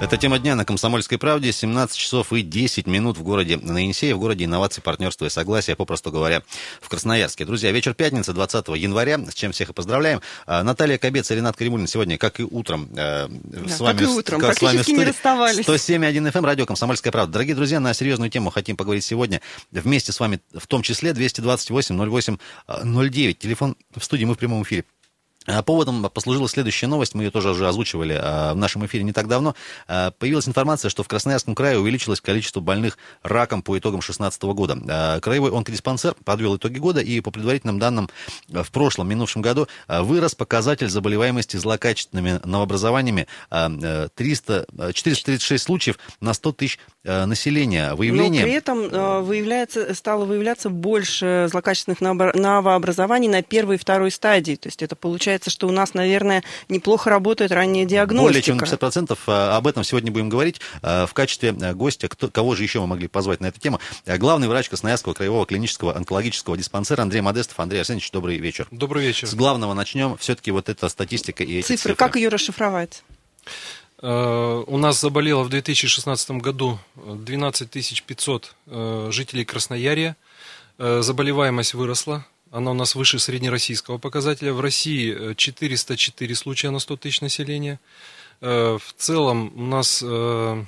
Это тема дня на «Комсомольской правде». 17 часов и 10 минут в городе на Енисее, в городе инноваций, партнерства и согласия, попросту говоря, в Красноярске. Друзья, вечер пятницы, 20 января, с чем всех и поздравляем. А, Наталья Кобец и Ренат Каримулин сегодня, как и утром, э, да, с вами, как и утром, как, с вами не расставались. 107.1 FM, радио «Комсомольская правда». Дорогие друзья, на серьезную тему хотим поговорить сегодня. Вместе с вами, в том числе, 228 08 09. Телефон в студии, мы в прямом эфире. А поводом послужила следующая новость, мы ее тоже уже озвучивали а, в нашем эфире не так давно. А, появилась информация, что в Красноярском крае увеличилось количество больных раком по итогам 2016 года. Краевой онкодиспансер подвел итоги года, и по предварительным данным в прошлом, минувшем году вырос показатель заболеваемости злокачественными новообразованиями 300, 436 случаев на 100 тысяч населения. Выявление... Но при этом выявляется, стало выявляться больше злокачественных новообразований на первой и второй стадии. То есть это получается получается, что у нас, наверное, неплохо работает ранняя диагностика. Более чем на 50%. А, об этом сегодня будем говорить. А, в качестве а, гостя, кто, кого же еще мы могли позвать на эту тему? Главный врач Красноярского краевого клинического онкологического диспансера Андрей Модестов. Андрей Арсеньевич, добрый вечер. Добрый вечер. С главного начнем. Все-таки вот эта статистика и эти цифры. цифры. Как ее расшифровать? У нас заболело в 2016 году 12 500 жителей Красноярья. Заболеваемость выросла она у нас выше среднероссийского показателя. В России 404 э, случая на 100 тысяч населения. Э, в целом у нас э,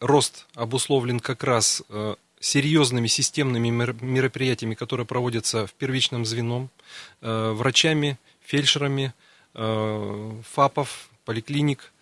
рост обусловлен как раз серьезными системными мероприятиями, которые проводятся в первичном звеном, врачами, фельдшерами, ФАПов, поликлиник,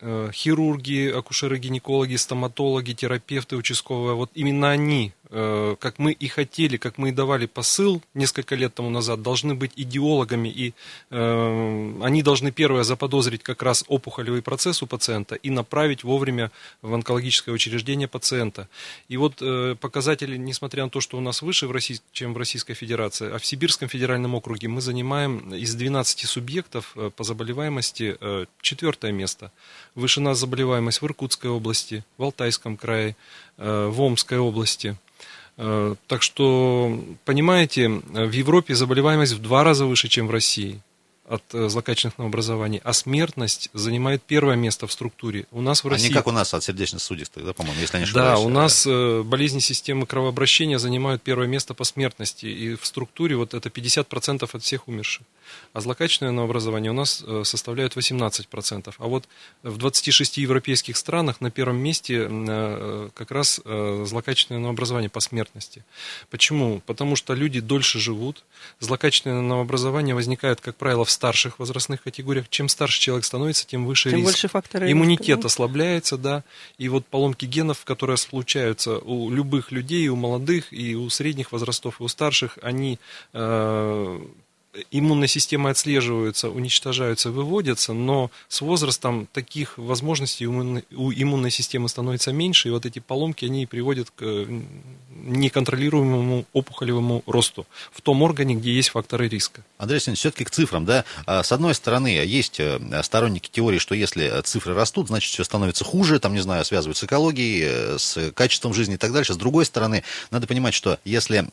хирурги, акушеры-гинекологи, стоматологи, терапевты участковые. Вот именно они как мы и хотели, как мы и давали посыл несколько лет тому назад, должны быть идеологами, и э, они должны первое заподозрить как раз опухолевый процесс у пациента и направить вовремя в онкологическое учреждение пациента. И вот э, показатели, несмотря на то, что у нас выше, в России, чем в Российской Федерации, а в Сибирском федеральном округе мы занимаем из 12 субъектов э, по заболеваемости э, четвертое место. Выше нас заболеваемость в Иркутской области, в Алтайском крае, э, в Омской области – Э, так что, понимаете, в Европе заболеваемость в два раза выше, чем в России от э, злокачественного образования, а смертность занимает первое место в структуре. У нас в России... Они как у нас от сердечно-сосудистой, да, по-моему, если я не ошибаюсь. Да, у нас да. болезни системы кровообращения занимают первое место по смертности, и в структуре вот это 50% от всех умерших. А злокачественное новообразование у нас э, составляет 18%. А вот в 26 европейских странах на первом месте э, как раз злокачественное новообразование по смертности. Почему? Потому что люди дольше живут, злокачественное новообразование возникает, как правило, в старших возрастных категориях. Чем старше человек становится, тем выше тем риск. больше факторы Иммунитет риска, ослабляется, да. И вот поломки генов, которые случаются у любых людей, у молодых, и у средних возрастов, и у старших, они э, иммунной системой отслеживаются, уничтожаются, выводятся, но с возрастом таких возможностей у иммунной, у иммунной системы становится меньше, и вот эти поломки, они приводят к неконтролируемому опухолевому росту в том органе, где есть факторы риска. Андрей Алексеевич, все-таки к цифрам, да, а, с одной стороны, есть э, сторонники теории, что если цифры растут, значит, все становится хуже, там, не знаю, связывают с экологией, э, с качеством жизни и так дальше. С другой стороны, надо понимать, что если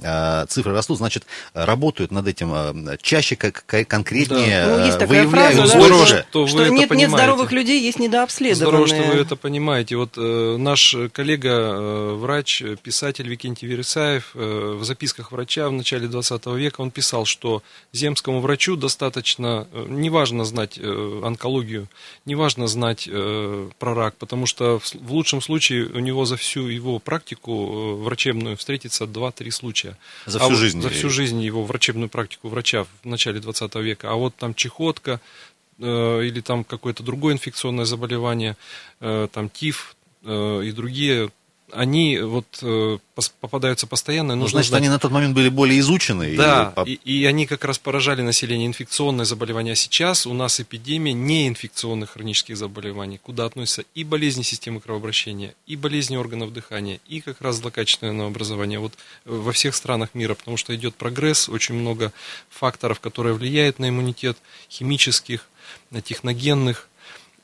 цифры растут, значит, работают над этим чаще, как конкретнее, да. ну, есть такая выявляют фраза, здорово, что, что нет, нет здоровых людей, есть недообследованные. Здорово, что вы это понимаете. Вот э, наш коллега, э, врач, писатель Викентий Вересаев э, в записках врача в начале 20 века он писал, что земскому врачу достаточно, э, неважно знать э, онкологию, неважно знать про рак, потому что в, лучшем случае у него за всю его практику врачебную встретится 2-3 случая. За всю а жизнь? За всю жизнь его врачебную практику врача в начале начале 20 века, а вот там чехотка или там какое-то другое инфекционное заболевание, там тиф и другие они вот э, попадаются постоянно. Ну, значит, знать. они на тот момент были более изучены. Да, и... И, и они как раз поражали население инфекционные заболевания. А сейчас у нас эпидемия неинфекционных хронических заболеваний, куда относятся и болезни системы кровообращения, и болезни органов дыхания, и как раз злокачественное новообразование. Вот э, во всех странах мира, потому что идет прогресс, очень много факторов, которые влияют на иммунитет, химических, техногенных,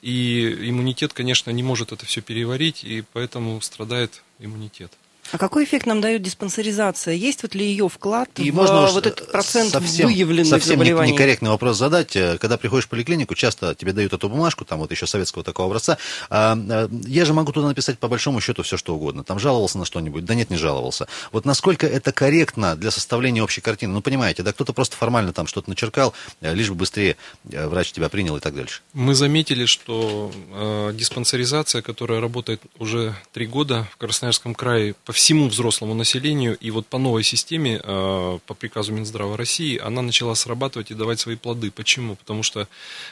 и иммунитет, конечно, не может это все переварить, и поэтому страдает иммунитет. А какой эффект нам дает диспансеризация? Есть вот ли ее вклад И в можно вот этот процент совсем, выявленных совсем заболеваний? некорректный вопрос задать. Э, Когда приходишь в поликлинику, часто тебе дают эту бумажку, там вот еще советского такого образца. А, а, я же могу туда написать по большому счету все, что угодно. Там жаловался на что-нибудь? Да нет, не жаловался. Вот насколько это корректно для составления общей картины? Ну, понимаете, да, кто-то просто формально там что-то начеркал, э, лишь бы быстрее э, врач тебя принял и так дальше. Мы заметили, что э, диспансеризация, которая работает уже три года в Красноярском крае по всему взрослому населению, и вот по новой системе, э, по приказу Минздрава России, она начала срабатывать и давать свои плоды. Почему? Потому что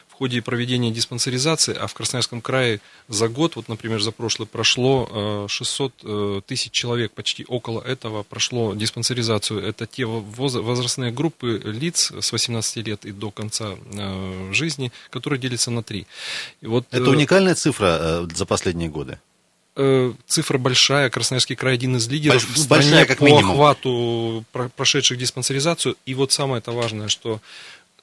в ходе проведения диспансеризации, а в Красноярском крае за год, вот, например, за прошлый прошло э, 600 э, тысяч человек, почти около этого прошло диспансеризацию. Это те воз- возрастные группы лиц с 18 лет и до конца э, жизни, которые делятся на три. И вот, Это э, уникальная цифра э, за последние годы. Э, цифра большая. Красноярский край один из лидеров Больш- в стране большая, как по минимум. охвату про- прошедших диспансеризацию. И вот самое это важное, что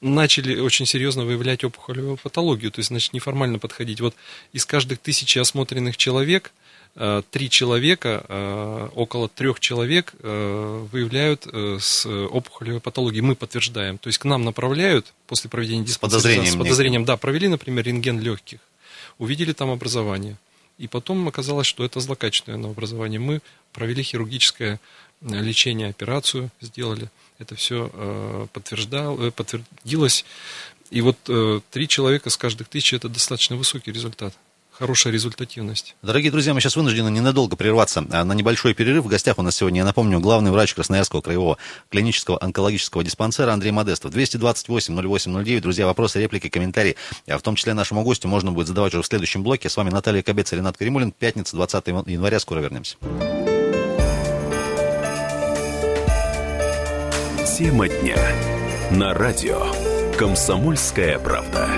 начали очень серьезно выявлять опухолевую патологию, то есть, значит, неформально подходить. Вот из каждых тысячи осмотренных человек э, три человека, э, около трех человек выявляют с опухолевой патологией. Мы подтверждаем. То есть к нам направляют после проведения диспансеризации. подозрением С подозрением, да, провели, например, рентген легких, увидели там образование. И потом оказалось, что это злокачественное образование. Мы провели хирургическое э, лечение, операцию сделали. Это все э, подтверждал, э, подтвердилось. И вот три человека с каждых тысячи это достаточно высокий результат. Хорошая результативность. Дорогие друзья, мы сейчас вынуждены ненадолго прерваться а, на небольшой перерыв. В гостях у нас сегодня, я напомню, главный врач Красноярского краевого клинического онкологического диспансера Андрей Модестов. 228-08-09. Друзья, вопросы, реплики, комментарии, а в том числе нашему гостю, можно будет задавать уже в следующем блоке. С вами Наталья Кобец и Ренат Каримулин. Пятница, 20 января. Скоро вернемся. Тема дня. На радио. Комсомольская правда.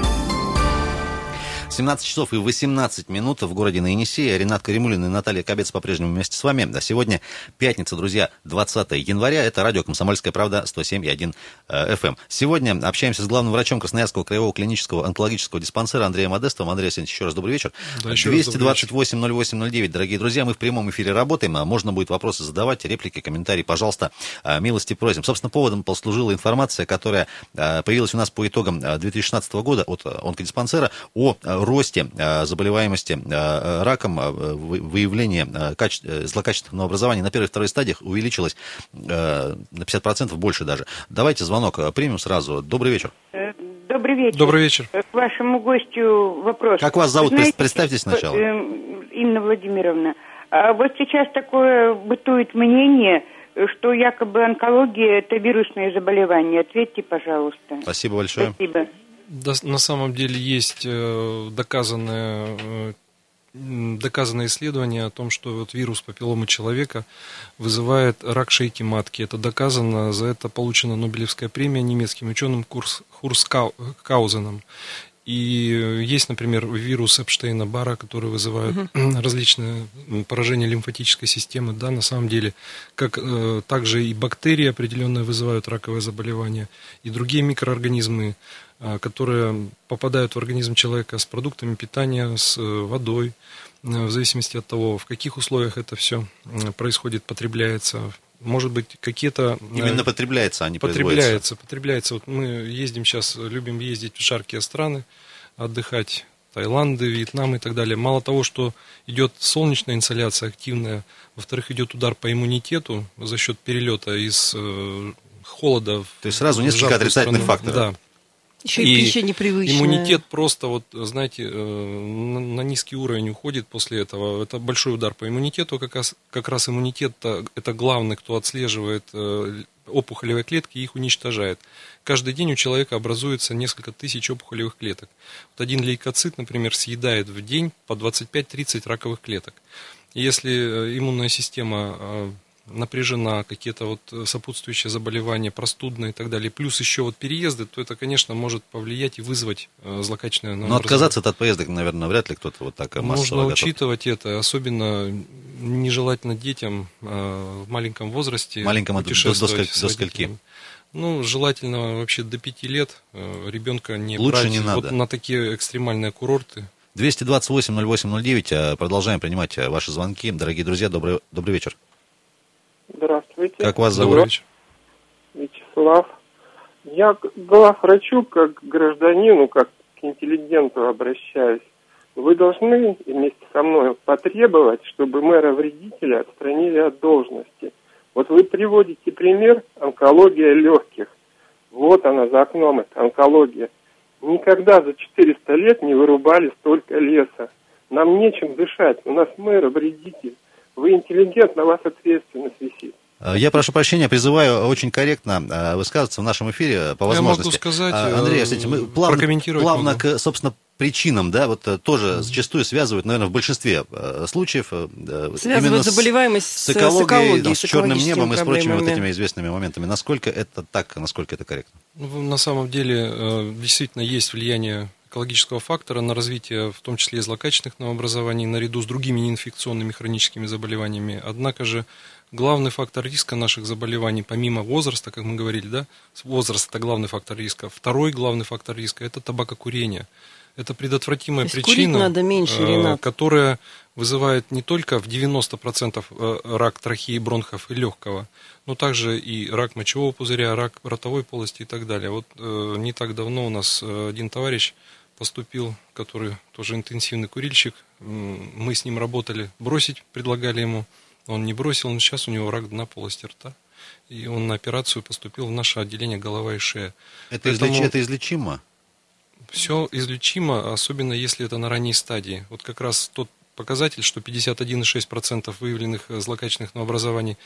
17 часов и 18 минут в городе на Енисее. Ренат Каримулин и Наталья Кобец по-прежнему вместе с вами. А сегодня пятница, друзья, 20 января. Это радио «Комсомольская правда» 107,1 FM. эм. Сегодня общаемся с главным врачом Красноярского краевого клинического онкологического диспансера Андреем Модестовым. Андрей Алексеевич, еще раз добрый вечер. Да, еще раз добрый вечер. 228-08-09. Дорогие друзья, мы в прямом эфире работаем. а Можно будет вопросы задавать, реплики, комментарии, пожалуйста, а, милости просим. Собственно, поводом послужила информация, которая а, появилась у нас по итогам а, 2016 года от онкодиспансера о росте а, заболеваемости а, раком, а, вы- выявление каче- э, злокачественного образования на первой и второй стадиях увеличилось на 50% больше даже. Давайте звонок примем сразу. Добрый вечер. Э, Добрый вечер. Добрый вечер. Э, К вашему гостю вопрос. Как вас зовут? Знаете, Представьтесь сначала. э, Инна Владимировна. А вот сейчас такое бытует мнение, э, что якобы онкология – это вирусное заболевание. Ответьте, пожалуйста. Спасибо большое. Спасибо. На самом деле есть э, доказанное, э, доказанное исследование о том, что вот вирус папилломы человека вызывает рак шейки матки. Это доказано, за это получена Нобелевская премия немецким ученым Курс, Хурскаузеном. И э, есть, например, вирус Эпштейна-Бара, который вызывает различные м, поражения лимфатической системы. Да, на самом деле, как э, также и бактерии определенные вызывают раковые заболевания, и другие микроорганизмы, которые попадают в организм человека с продуктами питания, с э, водой, э, в зависимости от того, в каких условиях это все происходит, потребляется. Может быть, какие-то... э, Именно потребляется, а не производится. Потребляется, потребляется. Вот мы ездим сейчас, любим ездить в жаркие страны, отдыхать. Таиланды, Вьетнам и так далее. Мало того, что идет солнечная инсоляция активная, во-вторых, идет удар по иммунитету за счет перелета из э, холода. То есть сразу несколько отрицательных страну. факторов. Да. Еще и, пища непривычная. Иммунитет просто, вот, знаете, э, на, на низкий уровень уходит после этого. Это большой удар по иммунитету. Как раз, как раз иммунитет это главный, кто отслеживает э, опухолевые клетки и их уничтожает. Каждый день у человека образуется несколько тысяч опухолевых клеток. Вот один лейкоцит, например, съедает в день по 25-30 раковых клеток. И если э, иммунная система напряжена, какие-то вот э, сопутствующие заболевания, простудные и так далее, плюс еще вот переезды, то это, конечно, может повлиять и вызвать э, злокачественное Но отказаться от поездок, наверное, вряд ли кто-то вот так э, массово Нужно готов. учитывать это, особенно нежелательно детям в маленьком возрасте Маленьком это до- до путешествовать сколь- до скольки? Ну, желательно вообще до пяти лет ребенка не Лучше брать не вот надо. на такие экстремальные курорты. 228-08-09. э, Продолжаем принимать э, ваши звонки. Дорогие друзья, добрый, добрый вечер. Здравствуйте. Как вас зовут? Вячеслав. Я к главврачу, как к гражданину, как к интеллигенту обращаюсь. Вы должны вместе со мной потребовать, чтобы мэра-вредителя отстранили от должности. Вот вы приводите пример онкология легких. Вот она за окном, это онкология. Никогда за 400 лет не вырубали столько леса. Нам нечем дышать. У нас мэр-вредитель. Вы интеллигент, на вас ответственность висит. Э, Я прошу прощения, призываю очень корректно э, высказываться в нашем эфире по Я возможности. могу сказать, Андрей, э, кстати, мы плавно, плавно могу. к, собственно, причинам, да, вот э, тоже зачастую связывают, наверное, в большинстве э, случаев. э, э, Связывают с- заболеваемость с с, экологией, экологией, там, с с черным небом и с прочими вот этими известными моментами. Насколько это так, насколько это корректно? Ну, На самом деле, э, действительно, есть влияние экологического фактора на развитие, в том числе и злокачественных новообразований, наряду с другими неинфекционными хроническими заболеваниями. Однако же главный фактор риска наших заболеваний, помимо возраста, как мы говорили, да, возраст это главный фактор риска. Второй главный фактор риска это табакокурение. Это предотвратимая причина, надо меньше, э, Ренат. которая вызывает не только в 90% э, рак трахеи, бронхов и легкого, но также и рак мочевого пузыря, рак ротовой полости и так далее. Вот э, не так давно у нас один товарищ поступил, который тоже интенсивный курильщик. Мы с ним работали, бросить предлагали ему. Он не бросил, но сейчас у него рак дна полости рта. И он на операцию поступил в наше отделение голова и шея. Это, Поэтому- излеч- это излечимо? Все излечимо, особенно если это на ранней стадии. Вот как раз тот показатель, что 51,6% выявленных э, злокачественных новообразований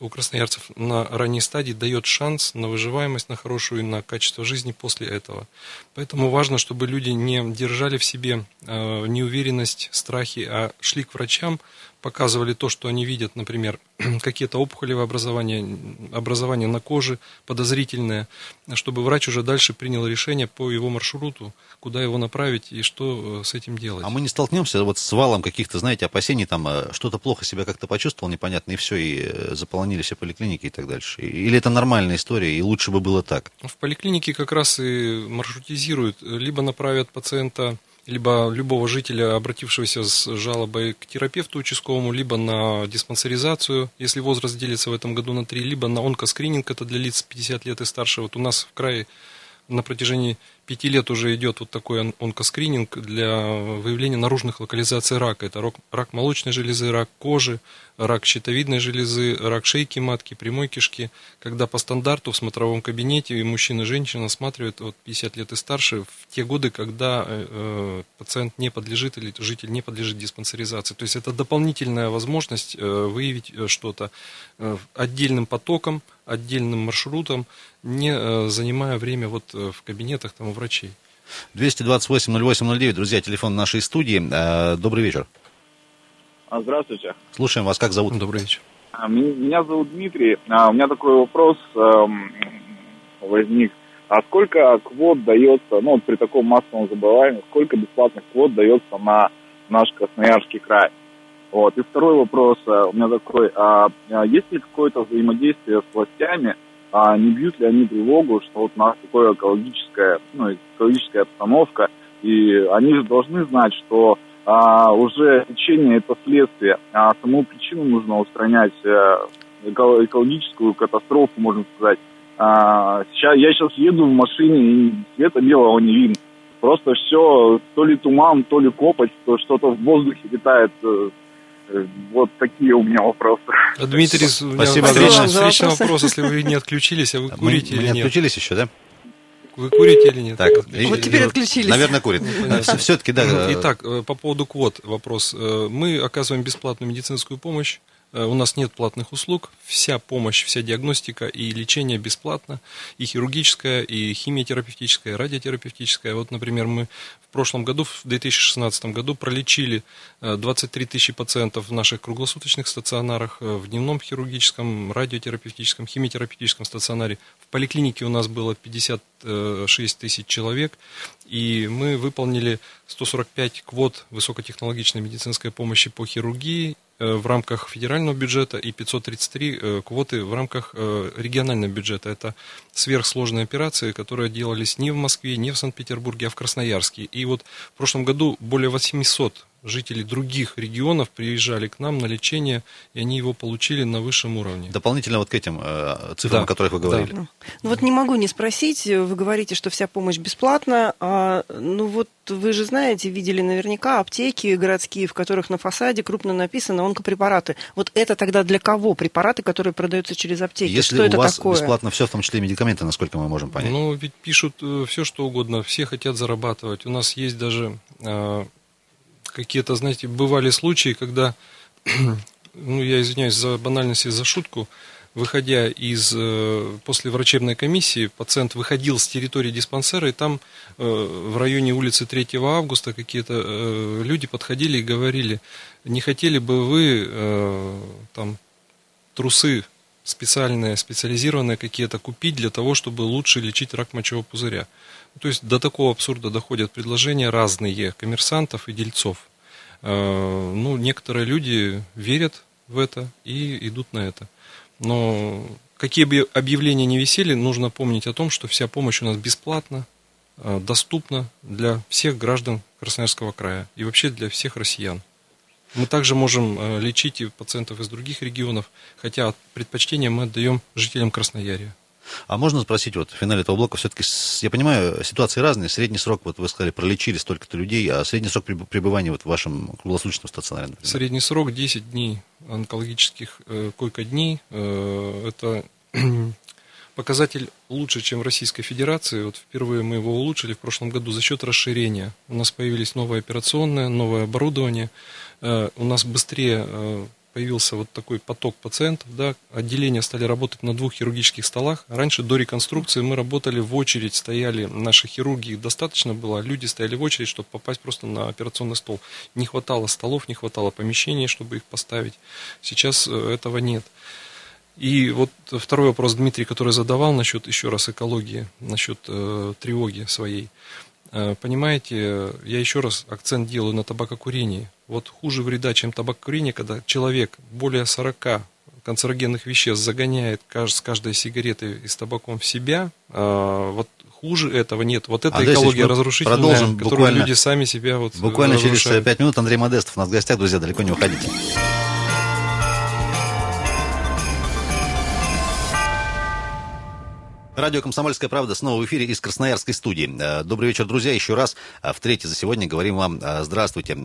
у красноярцев на ранней стадии дает шанс на выживаемость, на хорошую и на качество жизни после этого. Поэтому важно, чтобы люди не держали в себе э, неуверенность, страхи, а шли к врачам, показывали то, что они видят, например, какие-то опухолевые образования, образования на коже подозрительные, чтобы врач уже дальше принял решение по его маршруту, куда его направить и что э, с этим делать. А мы не столкнемся вот с валом каких-то, знаете, опасений, там э, что-то плохо себя как-то почувствовал, непонятно, и все, и э, заполонили все поликлиники и так дальше. Или это нормальная история, и лучше бы было так? В поликлинике как раз и маршрутизируют, либо направят пациента, либо любого жителя, обратившегося с жалобой к терапевту участковому, либо на диспансеризацию, если возраст делится в этом году на три, либо на онкоскрининг, это для лиц 50 лет и старше. Вот у нас в крае на протяжении пяти лет уже идет вот такой он- онкоскрининг для выявления наружных локализаций рака. Это рак, рак молочной железы, рак кожи, рак щитовидной железы, рак шейки матки, прямой кишки. Когда по стандарту в смотровом кабинете мужчина и женщина осматривают от 50 лет и старше в те годы, когда э, э, пациент не подлежит или житель не подлежит диспансеризации. То есть это дополнительная возможность э, выявить э, что-то э, отдельным потоком, отдельным маршрутом, не э, занимая время вот э, в кабинетах там врачей. 228-08-09, друзья, телефон нашей студии. Э, Добрый вечер. А, Здравствуйте. Слушаем вас, как зовут? Добрый вечер. А, Меня зовут Дмитрий. А, У меня такой вопрос эм, возник. А сколько квот дается, ну, вот при таком массовом заболевании, сколько бесплатных квот дается на наш Красноярский край? Вот. И второй вопрос э, у меня такой. А есть ли какое-то взаимодействие с властями? А не бьют ли они тревогу, что вот у нас такое экологическое, ну, экологическая обстановка, и они же должны знать, что а, уже лечение это следствие, а саму причину нужно устранять, э, эко- экологическую катастрофу, можно сказать. А, сейчас, я сейчас еду в машине, и света белого не видно. Просто все, то ли туман, то ли копоть, то что-то в воздухе летает. Э, э, Вот такие у меня вопросы. Дмитрий, у меня Спасибо встречный, встречный вопрос, если вы не отключились, а вы Мы, курите мы не или нет? отключились еще, да? Вы курите или нет? Так, Вот теперь отключились. Наверное, курит. понятно. Все-таки, да. э, Итак, э, по поводу квот вопрос. Э, Мы оказываем бесплатную медицинскую помощь. Э, У нас нет платных услуг. Вся помощь, вся диагностика и лечение бесплатно. И хирургическая, и химиотерапевтическая, и радиотерапевтическая. Вот, например, мы прошлом году, в 2016 году, пролечили э, 23 тысячи пациентов в наших круглосуточных стационарах, э, в дневном хирургическом, радиотерапевтическом, химиотерапевтическом стационаре. В поликлинике у нас было 56 тысяч человек, и мы выполнили 145 квот высокотехнологичной медицинской помощи по хирургии э, в рамках федерального бюджета и 533 э, квоты в рамках э, регионального бюджета. Это сверхсложные операции, которые делались не в Москве, не в Санкт-Петербурге, а в Красноярске. И вот в прошлом году более 800 жители других регионов приезжали к нам на лечение, и они его получили на высшем уровне. Дополнительно вот к этим э, цифрам, Да, о которых вы говорили. да. Ну вот не могу не спросить, вы говорите, что вся помощь бесплатна, а, ну вот вы же знаете, видели наверняка аптеки городские, в которых на фасаде крупно написано онкопрепараты. Вот это тогда для кого препараты, которые продаются через аптеки? Если что у это вас такое? бесплатно все, в том числе и медикаменты, насколько мы можем понять. Ну, ведь пишут все, что угодно, все хотят зарабатывать. У нас есть даже э, какие-то, знаете, бывали случаи, когда, ну, я извиняюсь за банальность и за шутку, выходя из, э, после врачебной комиссии, пациент выходил с территории диспансера, и там э, в районе улицы 3 августа какие-то э, люди подходили и говорили, не хотели бы вы там трусы специальные, специализированные какие-то купить для того, чтобы лучше лечить рак мочевого пузыря. То есть до такого абсурда доходят предложения разные коммерсантов и дельцов. Э, Ну, некоторые люди верят в это и идут на это. Но какие бы объявления ни висели, нужно помнить о том, что вся помощь у нас бесплатна, э, доступна для всех граждан Красноярского края и вообще для всех россиян. Мы также можем э, лечить и пациентов из других регионов, хотя предпочтение мы отдаем жителям Красноярия. А можно спросить, вот в финале этого блока все-таки, я понимаю, ситуации разные. Средний срок, вот вы сказали, пролечили столько-то людей, а средний срок преб- пребывания вот в вашем круглосуточном стационаре, например? Средний срок 10 дней онкологических э, койко-дней. Э, это показатель лучше, чем в Российской Федерации. Вот впервые мы его улучшили в прошлом году за счет расширения. У нас появились новые операционные, новое оборудование. Э, у нас быстрее э, появился вот такой поток пациентов, да, отделения стали работать на двух хирургических столах. Раньше до реконструкции мы работали в очередь, стояли наши хирурги, их достаточно было, люди стояли в очередь, чтобы попасть просто на операционный стол. Не хватало столов, не хватало помещений, чтобы их поставить. Сейчас э, этого нет. И вот второй вопрос Дмитрий, который задавал насчет, еще раз, экологии, насчет э, тревоги своей. Э, Понимаете, я еще раз акцент делаю на табакокурении. Вот хуже вреда, чем табакокурение, когда человек более 40 канцерогенных веществ загоняет с каждой сигареты и с табаком в себя, а, вот хуже этого нет. Вот это Андрей экология разрушительная, продолжим которую люди сами себя вот э, Буквально через разрушают. 5 минут Андрей Модестов у нас в гостях, друзья, далеко не уходите. Радио «Комсомольская правда» снова в эфире из Красноярской студии. Э, Добрый вечер, друзья. Еще раз, э, в третий за сегодня говорим вам э, здравствуйте.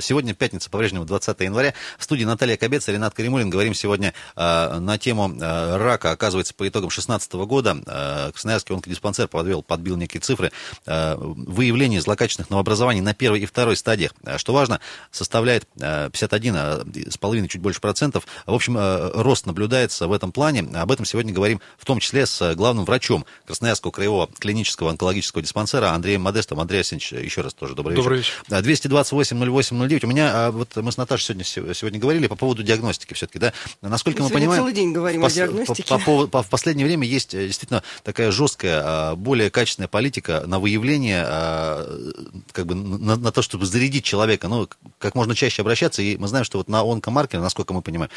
Сегодня пятница, по-прежнему 20 января. В студии Наталья Кобец и Ренат Каримулин. Говорим сегодня э, на тему э, рака. Оказывается, по итогам 2016 года э, Красноярский онкодиспансер подвел, подбил некие цифры э, выявления злокачественных новообразований на первой и второй стадиях. Что важно, составляет э, 51 э, с половиной, чуть больше процентов. В общем, э, рост наблюдается в этом плане. Об этом сегодня говорим в том числе с главным врачом Красноярского краевого клинического онкологического диспансера Андреем Модестом. Андрей Арсеньевич, еще раз тоже добрый, Добрый вечер. вечер. Да, 228 08 09. У меня, а, вот мы с Наташей сегодня, сегодня говорили по поводу диагностики все-таки, да? Насколько Мы мы понимаем... целый день говорим в о диагностике. По, по по- в последнее время есть э, действительно такая жесткая, а, более качественная политика на выявление, а, как бы на, на то, чтобы зарядить человека, ну, как можно чаще обращаться. И мы знаем, что вот на онкомаркер, насколько мы понимаем,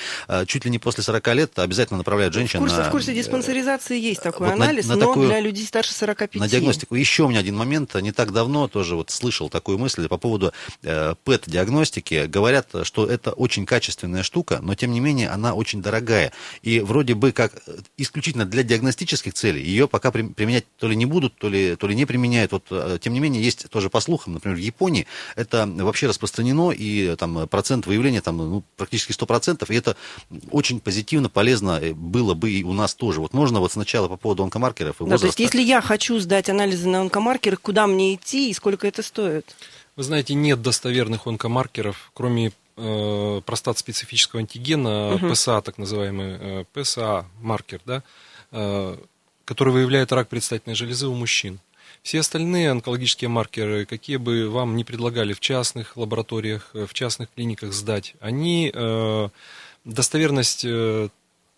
чуть ли не после 40 лет обязательно направляют женщин в, курсе, на, в курсе э, диспансеризации есть такой вот на- анализ, на но такую- для людей старше 45. на диагностику. Еще у меня один момент. Не так давно тоже вот слышал такую мысль по поводу э, ПЭТ-диагностики. Говорят, что это очень качественная штука, но тем не менее она очень дорогая. И вроде бы как э, исключительно для диагностических целей ее пока при- применять то ли не будут, то ли, то ли не применяют. Вот, э, тем не менее, есть тоже по слухам, например, в Японии это вообще распространено, и э, там процент выявления там, ну, практически 100%, и это очень позитивно, полезно было бы и у нас тоже. Вот можно вот сначала по поводу онкомаркеров и Да, то есть если я хочу сдать анализы на онкомаркеры, куда мне идти и сколько это стоит? Вы знаете, нет достоверных онкомаркеров, кроме э, простат-специфического антигена, Мгм. ПСА, так называемый э, ПСА-маркер, да, э, который выявляет рак предстательной железы у мужчин. Все остальные онкологические маркеры, какие бы вам ни предлагали в частных лабораториях, э, в частных клиниках сдать, они, э, достоверность э,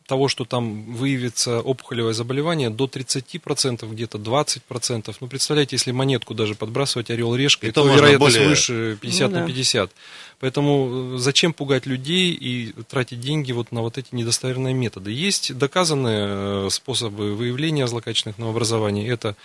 того, что там выявится опухолевое заболевание, до 30%, где-то 20%. Ну, представляете, если монетку даже подбрасывать орел решка, И то, то можно вероятность более- выше 50 Ну да. на 50. Поэтому э, зачем пугать людей и тратить деньги вот на вот эти недостоверные методы? Есть доказанные э, способы выявления злокачественных новообразований. Это,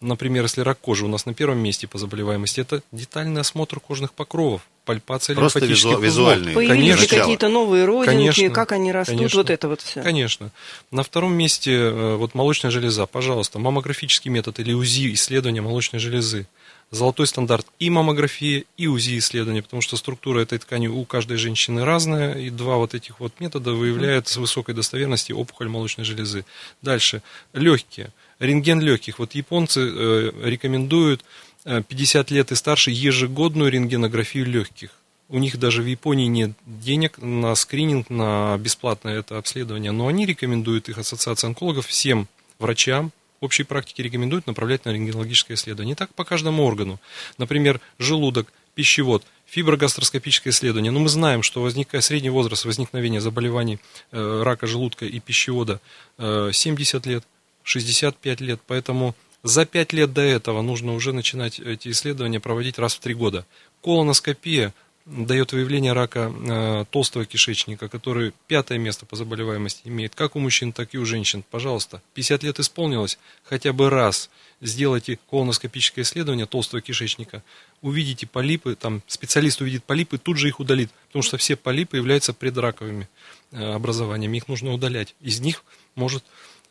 например, если рак кожи у нас на первом месте по заболеваемости, это детальный осмотр кожных покровов. пальпация Просто лимфатических визу- узлов. визуальные. Появились ли Конечно. какие-то новые родинки, Конечно. как они растут, Конечно. вот это вот все. Конечно. На втором месте э, вот молочная железа. Пожалуйста, маммографический метод или УЗИ исследования молочной железы. Золотой стандарт и маммография, и УЗИ исследования, потому что структура этой ткани у каждой женщины разная, и два вот этих вот метода выявляют с высокой достоверностью опухоль молочной железы. Дальше. Легкие. Рентген легких. Вот японцы э, рекомендуют э, 50 лет и старше ежегодную рентгенографию легких. У них даже в Японии нет денег на скрининг, на бесплатное это обследование, но они рекомендуют, их ассоциация онкологов, всем врачам общей практики рекомендуют направлять на рентгенологическое исследование. И так по каждому органу. Например, желудок, пищевод, фиброгастроскопическое исследование. Но мы знаем, что возникает средний возраст возникновения заболеваний э, рака желудка и пищевода э, 70 лет, 65 лет. Поэтому за 5 лет до этого нужно уже начинать эти исследования проводить раз в 3 года. Колоноскопия дает выявление рака э, толстого кишечника, который пятое место по заболеваемости имеет как у мужчин, так и у женщин. Пожалуйста, 50 лет исполнилось, хотя бы раз сделайте колоноскопическое исследование толстого кишечника, увидите полипы, там специалист увидит полипы, тут же их удалит, потому что все полипы являются предраковыми э, образованиями, их нужно удалять. Из них может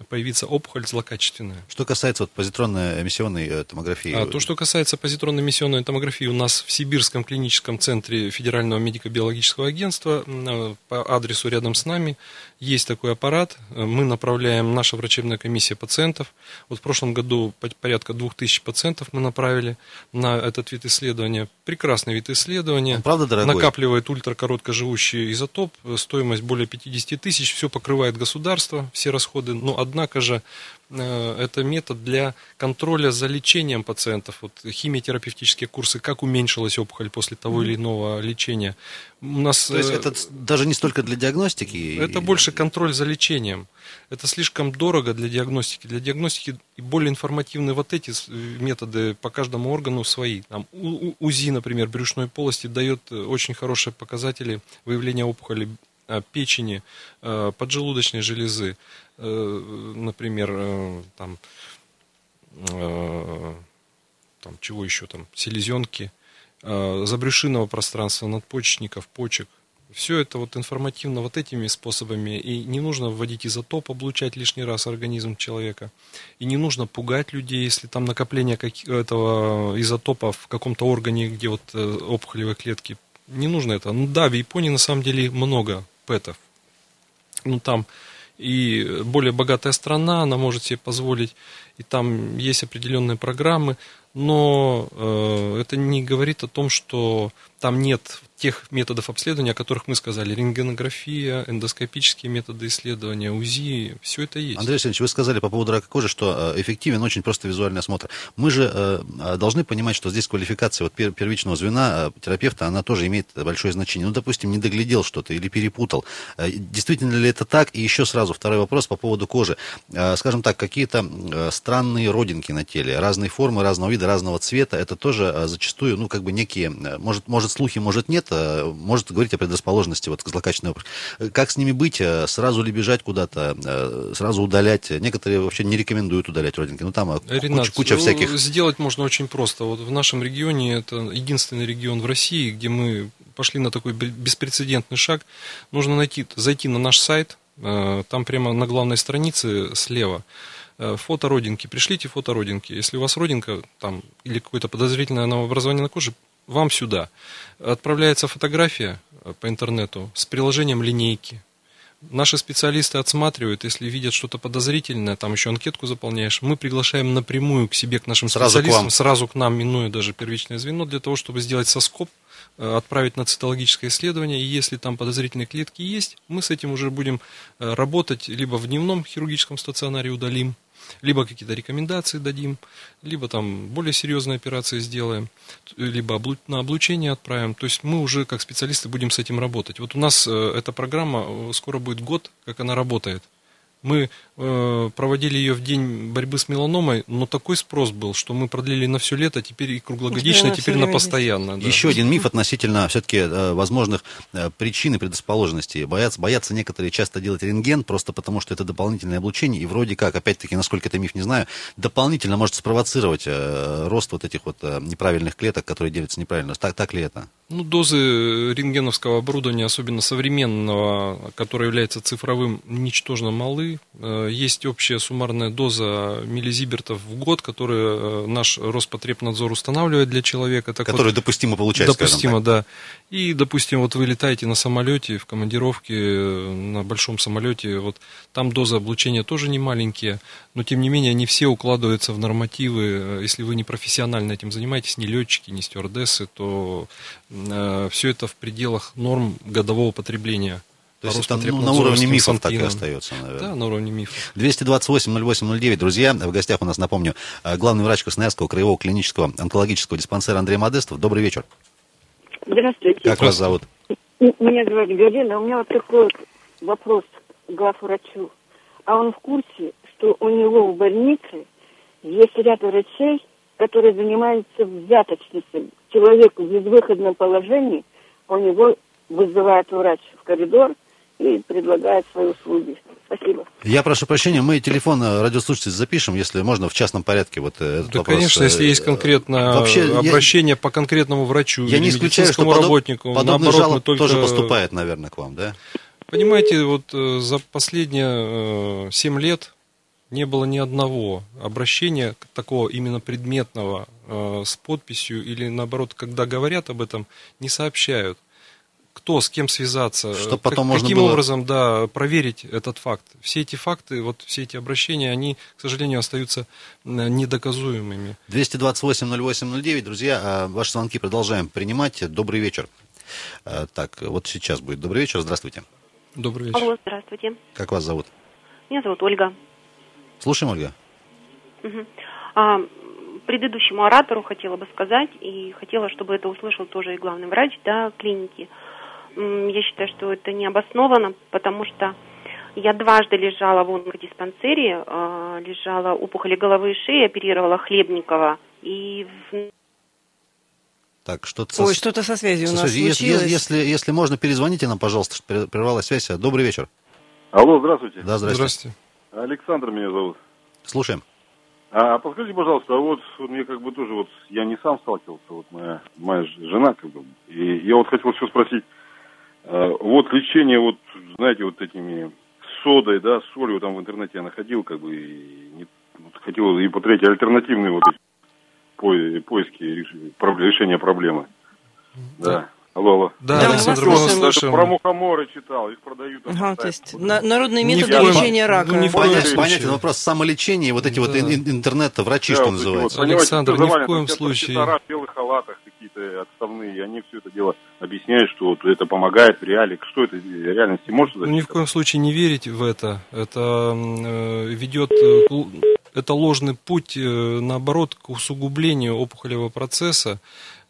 появиться опухоль злокачественная. Что касается вот позитронной эмиссионной э, томографии. А то, что касается позитронной эмиссионной томографии, у нас в Сибирском клиническом центре Федерального медико-биологического агентства э, по адресу рядом с нами есть такой аппарат. Э, Мы направляем, наша врачебная комиссия пациентов. Вот в прошлом году по- порядка 2000 пациентов мы направили на этот вид исследования. Прекрасный вид исследования. Он правда дорогой? Накапливает ультракороткоживущий изотоп, стоимость более 50 тысяч, все покрывает государство, все расходы, но однако же э, это метод для контроля за лечением пациентов. Вот химиотерапевтические курсы, как уменьшилась опухоль после того или иного лечения. У нас, То есть э, это даже не столько для диагностики. это и- больше контроль за лечением. Это слишком дорого для диагностики. Для диагностики и более информативны вот эти с- методы по каждому органу свои. Там, УЗИ, например, брюшной полости дает э, очень хорошие показатели выявления опухоли э, печени, э, поджелудочной железы, э, например, э, там, э, там, чего еще там, селезенки, э, забрюшинного пространства, надпочечников, почек. Все это вот информативно вот этими способами. И не нужно вводить изотоп, облучать лишний раз организм человека. И не нужно пугать людей, если там накопление этого изотопа в каком-то органе, где вот э, опухолевые клетки. Не нужно это. Ну да, в Японии на самом деле много пэтов. Ну там и более богатая страна, она может себе позволить, и там есть определенные программы, но э, это не говорит о том, что там нет тех методов обследования, о которых мы сказали, рентгенография, эндоскопические методы исследования, УЗИ, все это есть. Андрей Алексеевич, вы сказали по поводу рака кожи, что э, эффективен очень просто визуальный осмотр. Мы же э, э, должны понимать, что здесь квалификация вот пер- первичного звена терапевта, она тоже имеет большое значение. Ну, допустим, не доглядел что-то или перепутал. Действительно ли это так? И еще сразу второй вопрос по поводу кожи. Скажем так, какие-то странные родинки на теле, разные формы, разного вида, разного цвета, это тоже зачастую, ну, как бы некие, может, может слухи, может нет, э, может говорить о предрасположенности вот к злокачественной опухоли. Э, Как с ними быть? Э, Сразу ли бежать куда-то, э, сразу удалять? Некоторые вообще не рекомендуют удалять родинки. Ну, там Ренат, куча, куча ну, всяких... Сделать можно очень просто. Вот в нашем регионе, это единственный регион в России, где мы пошли на такой бе- беспрецедентный шаг. Нужно найти, зайти на наш сайт, там прямо на главной странице слева фото родинки. Пришлите фото родинки. Если у вас родинка там, или какое-то подозрительное новообразование на коже, вам сюда. Отправляется фотография э, по интернету с приложением линейки. Наши специалисты отсматривают, если видят что-то подозрительное, там еще анкетку заполняешь, мы приглашаем напрямую к себе, к нашим Сразу к специалистам, вам. сразу к нам, минуя даже первичное звено, для того, чтобы сделать соскоп, отправить на цитологическое исследование, и если там подозрительные клетки есть, мы с этим уже будем э, работать, либо в дневном хирургическом стационаре удалим, либо какие-то рекомендации дадим, либо там более серьезные операции сделаем, т- либо на облучение отправим. То есть мы уже как специалисты будем с этим работать. Вот у нас э, эта программа, э, скоро будет год, как она работает. Мы э, проводили ее в день борьбы с меланомой, но такой спрос был, что мы продлили на все лето, теперь и круглогодично, Теперь теперь на постоянно. да. Еще один миф относительно все-таки возможных э, причин и предрасположенности. Боятся, боятся некоторые часто делать рентген, просто потому что это дополнительное облучение, и вроде как, опять-таки, насколько это миф, не знаю, дополнительно может спровоцировать э, рост вот этих вот э, неправильных клеток, которые делятся неправильно. Так, так ли это? Ну, дозы рентгеновского оборудования, особенно современного, которое является цифровым, ничтожно малы. Э, есть общая суммарная доза миллизибертов в год, которую э, наш Роспотребнадзор устанавливает для человека. Так Которую вот, допустимо получать, Допустимо, да. И, допустим, вот вы летаете на самолете, в командировке, э, на большом самолете, вот там доза облучения тоже не маленькие, но, тем не менее, они все укладываются в нормативы. Если вы не профессионально этим занимаетесь, не летчики, не стюардессы, то Э, все это в пределах норм годового потребления. То есть это ну, на уровне мифов так и остается, наверное. Да, на уровне мифов. 228-08-09, друзья. В гостях у нас, напомню, э, главный врач Красноярского краевого клинического онкологического диспансера Андрей Модестов. Добрый вечер. Здравствуйте. Как вас зовут? Меня зовут Галина. У меня вот такой вопрос к главврачу. А он в курсе, что у него в больнице есть ряд врачей, которые занимаются взяточностью. Человеку в безвыходном положении, у него вызывает врач в коридор и предлагает свои услуги. Спасибо. Я прошу прощения, мы телефон радиослушателей запишем, если можно, в частном порядке. Вот э, этот да, вопрос. конечно, если есть конкретно Вообще, обращение я, по конкретному врачу я не исключаю, что работнику, подобный наоборот, жалоб только... тоже поступает, наверное, к вам, да? Понимаете, вот э, за последние 7 э, лет не было ни одного обращения такого именно предметного э, с подписью или наоборот, когда говорят об этом, не сообщают. Кто с кем связаться, Что потом как, каким было... образом да, проверить этот факт. Все эти факты, вот все эти обращения, они, к сожалению, остаются недоказуемыми. 228-08-09, друзья, а ваши звонки продолжаем принимать. Добрый вечер. А, так, вот сейчас будет добрый вечер. Здравствуйте. Добрый вечер. Алло, здравствуйте. Как вас зовут? Меня зовут Ольга. Слушаем, Ольга. Угу. А, предыдущему оратору хотела бы сказать, и хотела, чтобы это услышал тоже и главный врач да, клиники. Я считаю, что это необоснованно, потому что я дважды лежала в онкодиспансере, а, лежала опухоли головы и шеи, оперировала Хлебникова, и в так, что-то Ой, со... что-то со связью со у нас связью. случилось. Если, если, если можно, перезвоните нам, пожалуйста, что прервалась связь. Добрый вечер. Алло, здравствуйте. Да, здравствуйте. Здравствуйте. Александр меня зовут. Слушаем. А подскажите, пожалуйста, а вот мне как бы тоже вот, я не сам сталкивался, вот моя, моя жена как бы, и я вот хотел все спросить, а, вот лечение вот, знаете, вот этими содой, да, солью там в интернете я находил, как бы, и не, вот, хотел и по третьей альтернативные вот эти поиски решения проблемы. Да. Алло, алло. Да, да Александр, мы слушаем. Про мухоморы читал, их продают. Ага, то есть на, народные методы ни лечения рака. Ну, не Понятен, понятен вопрос самолечения, вот эти да. вот интернет-врачи, да, что вот называется. Вот, Александр, ни в коем случае. в белых халатах какие-то отставные, они все это дело объясняют, что вот это помогает в реале. Что это в реальности может ну, Ни в коем случае не верить в это. Это э, ведет э, это ложный путь, э, наоборот, к усугублению опухолевого процесса.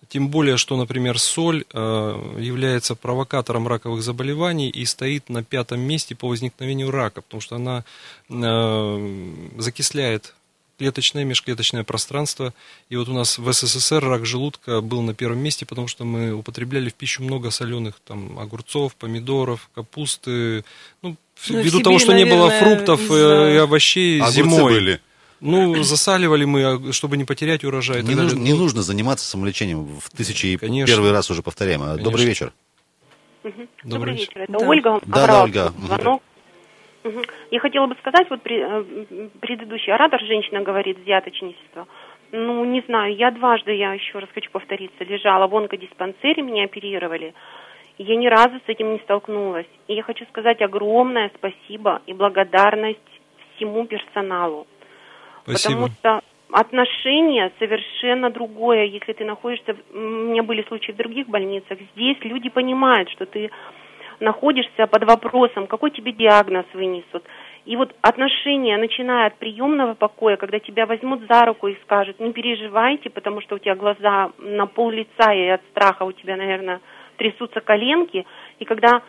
Тем более, что, например, соль э, является провокатором раковых заболеваний и стоит на пятом месте по возникновению рака, потому что она э, закисляет клеточное, межклеточное пространство. И вот у нас в СССР рак желудка был на первом месте, потому что мы употребляли в пищу много соленых там, огурцов, помидоров, капусты. Ну, ну ввиду того, что наверное, не было фруктов да. и овощей Огурцы зимой. были. Ну, засаливали мы, а, чтобы не потерять урожай. Не, нужно, не нужно заниматься самолечением в тысячи и первый раз уже повторяем. Конечно. Добрый вечер. Угу. Добрый, Добрый вечер. Это да. Ольга. Да, да, Ольга. Звонок. Угу. Я хотела бы сказать, вот э, предыдущий оратор, женщина говорит, взяточничество. Ну, не знаю, я дважды, я еще раз хочу повториться, лежала в онкодиспансере, меня оперировали. Я ни разу с этим не столкнулась. И я хочу сказать огромное спасибо и благодарность всему персоналу. Спасибо. Потому что отношение совершенно другое. Если ты находишься, у меня были случаи в других больницах, здесь люди понимают, что ты находишься под вопросом, какой тебе диагноз вынесут. И вот отношения, начиная от приемного покоя, когда тебя возьмут за руку и скажут, не переживайте, потому что у тебя глаза на пол лица, и от страха у тебя, наверное, трясутся коленки, и когда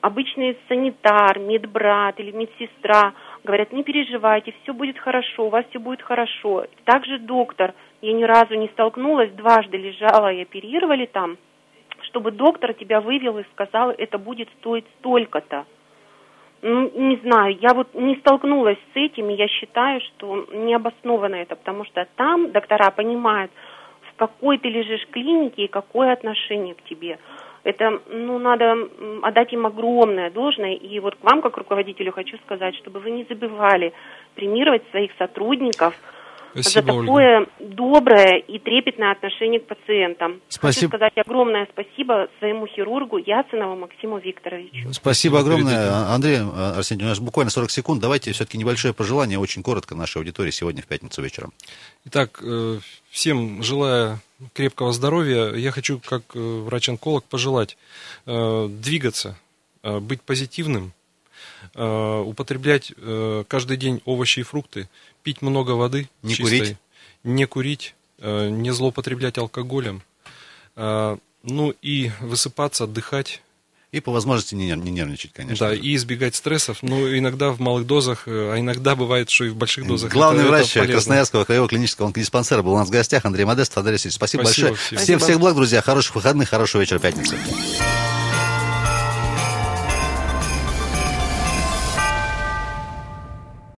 обычный санитар, медбрат или медсестра говорят, не переживайте, все будет хорошо, у вас все будет хорошо. Также доктор, я ни разу не столкнулась, дважды лежала и оперировали там, чтобы доктор тебя вывел и сказал, это будет стоить столько-то. Ну, не знаю, я вот не столкнулась с этим, и я считаю, что необоснованно это, потому что там доктора понимают, в какой ты лежишь клинике и какое отношение к тебе. Это, ну, надо отдать им огромное должное. И вот к вам, как руководителю, хочу сказать, чтобы вы не забывали премировать своих сотрудников – Спасибо, за такое Ольга. доброе и трепетное отношение к пациентам. Спасибо. Хочу сказать огромное спасибо своему хирургу Яцинову Максиму Викторовичу. Спасибо огромное. А- Андрей а, Арсеньевич. У нас буквально 40 секунд. Давайте все-таки небольшое пожелание, очень коротко нашей аудитории сегодня в пятницу вечером. Итак, э, всем желая крепкого здоровья, я хочу, как э, врач-онколог, пожелать э, двигаться, быть позитивным, употреблять каждый день овощи и фрукты, пить много воды Не чистой, курить. не курить, э, не злоупотреблять алкоголем, э, ну и высыпаться, отдыхать, И по возможности не, не нервничать, конечно. да, и избегать стрессов, ну иногда в малых дозах, э, а иногда бывает, что и в больших дозах. Главный Это- это врач полезно. Красноярского краевого клинического онкодиспансера был у нас в гостях. Андрей Модест, Андрей Васильевич. Спасибо, Спасибо большое. всем. Всем всех благ, друзья. Хороших выходных, хорошего вечера пятницы.